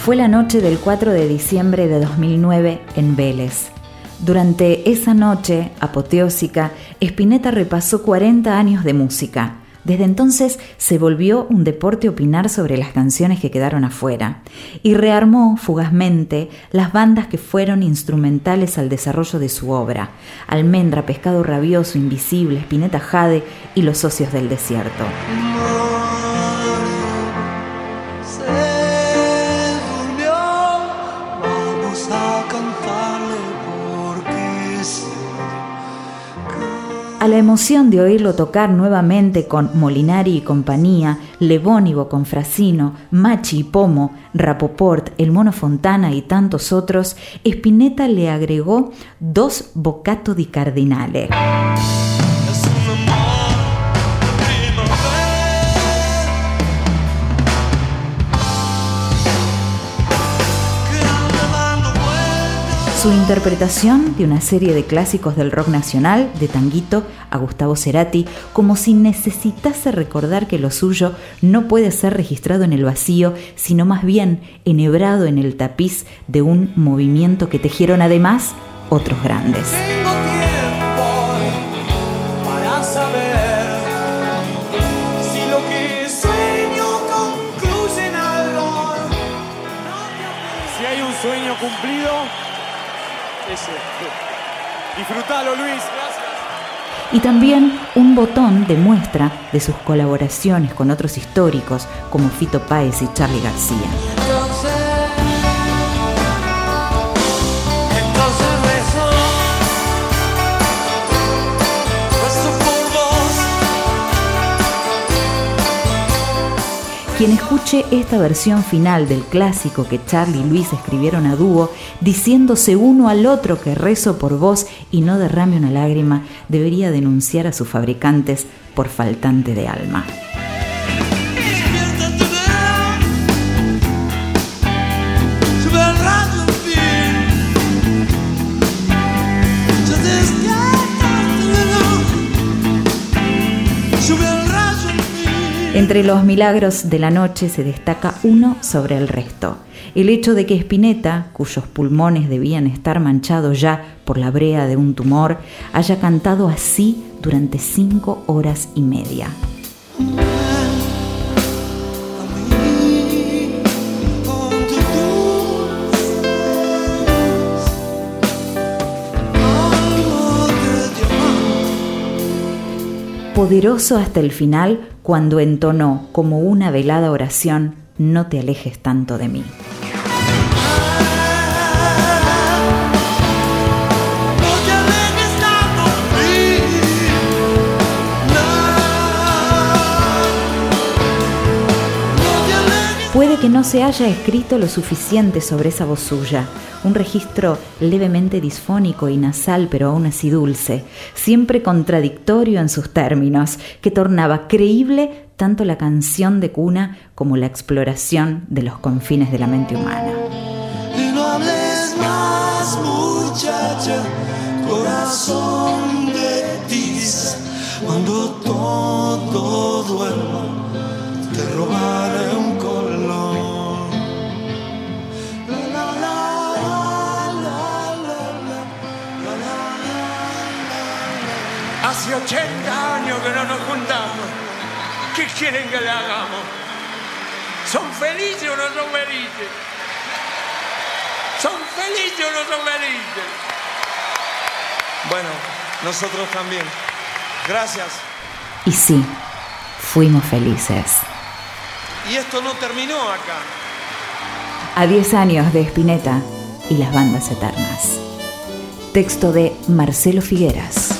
fue la noche del 4 de diciembre de 2009 en Vélez. Durante esa noche apoteósica, Spinetta repasó 40 años de música. Desde entonces se volvió un deporte opinar sobre las canciones que quedaron afuera y rearmó fugazmente las bandas que fueron instrumentales al desarrollo de su obra: Almendra, Pescado Rabioso, Invisible, Spinetta Jade y Los Socios del Desierto. A la emoción de oírlo tocar nuevamente con Molinari y compañía, Lebónigo con Frasino, Machi y Pomo, Rapoport, El Mono Fontana y tantos otros, Spinetta le agregó dos Bocato di Cardinale. Su interpretación de una serie de clásicos del rock nacional, de Tanguito a Gustavo Cerati, como si necesitase recordar que lo suyo no puede ser registrado en el vacío, sino más bien enhebrado en el tapiz de un movimiento que tejieron además otros grandes. Si Luis. Gracias. Y también un botón de muestra de sus colaboraciones con otros históricos como Fito Páez y Charlie García. Quien escuche esta versión final del clásico que Charlie y Luis escribieron a dúo, diciéndose uno al otro que rezo por vos y no derrame una lágrima, debería denunciar a sus fabricantes por faltante de alma. Entre los milagros de la noche se destaca uno sobre el resto. El hecho de que Spinetta, cuyos pulmones debían estar manchados ya por la brea de un tumor, haya cantado así durante cinco horas y media. Poderoso hasta el final, cuando entonó como una velada oración, no te alejes tanto de mí. No se haya escrito lo suficiente sobre esa voz suya, un registro levemente disfónico y nasal, pero aún así dulce, siempre contradictorio en sus términos, que tornaba creíble tanto la canción de cuna como la exploración de los confines de la mente humana. no hables más, muchacha, corazón de cuando todo duerma, te un Hace 80 años que no nos juntamos. ¿Qué quieren que le hagamos? ¿Son felices o no son felices? ¿Son felices o no son felices? Bueno, nosotros también. Gracias. Y sí, fuimos felices. Y esto no terminó acá. A 10 años de Spinetta y las bandas eternas. Texto de Marcelo Figueras.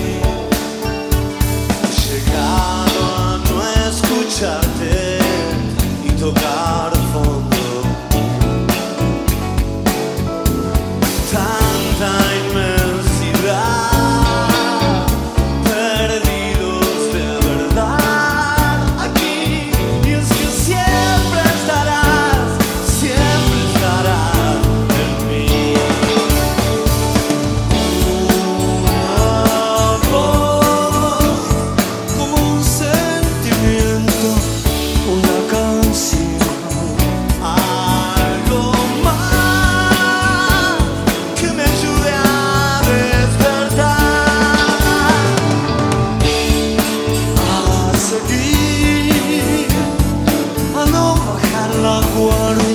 l'acqua